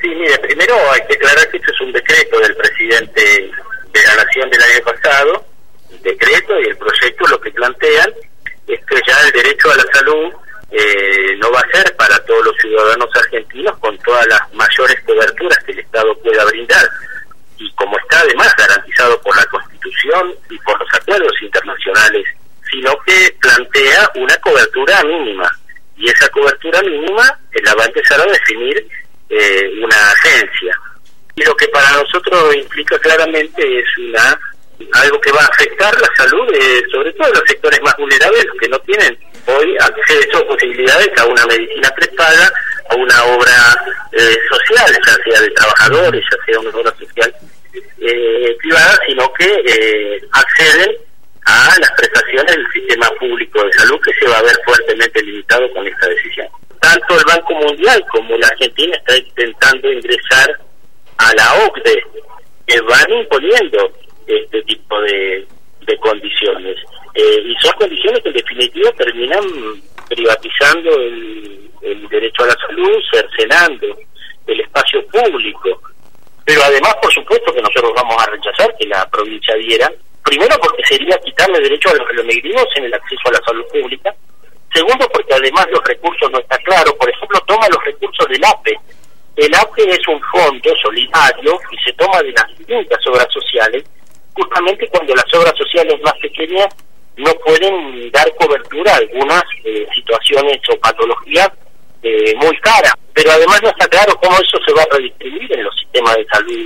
Sí, mire, primero hay que aclarar que este es un decreto del presidente de la Nación del año pasado, el decreto y el proyecto lo que plantean es que ya el derecho a la salud eh, no va a ser para todos los ciudadanos argentinos con todas las mayores coberturas que el Estado pueda brindar. Y como está además garantizado por la Constitución y por los acuerdos internacionales, sino que plantea una cobertura mínima. Y esa cobertura mínima la va a empezar a definir eh, una agencia. Y lo que para nosotros implica claramente es una algo que va a afectar la salud, de, sobre todo de los sectores más vulnerables, los que no tienen hoy acceso o posibilidades a una medicina prepaga, a una obra eh, social, ya sea de trabajadores, ya sea una obra social eh, privada, sino que acceden a las prestaciones del sistema público de salud que se va a ver fuertemente limitado con esta decisión tanto el Banco Mundial como la Argentina está intentando ingresar a la OCDE, que van imponiendo este tipo de, condiciones. Eh, y son condiciones que en definitiva terminan privatizando el, el derecho a la salud, cercenando el espacio público. Pero además, por supuesto, que nosotros vamos a rechazar que la provincia diera, primero porque sería quitarle derecho a los negrinos en el acceso a la salud pública, Segundo, porque además los recursos no claros. Por ejemplo, toma los recursos del APE. El APE es un fondo solidario y se toma de las distintas obras sociales, justamente cuando las obras sociales más pequeñas no pueden dar cobertura a algunas eh, situaciones o patologías eh, muy caras. Pero además no está claro cómo eso se va a redistribuir en los sistemas de salud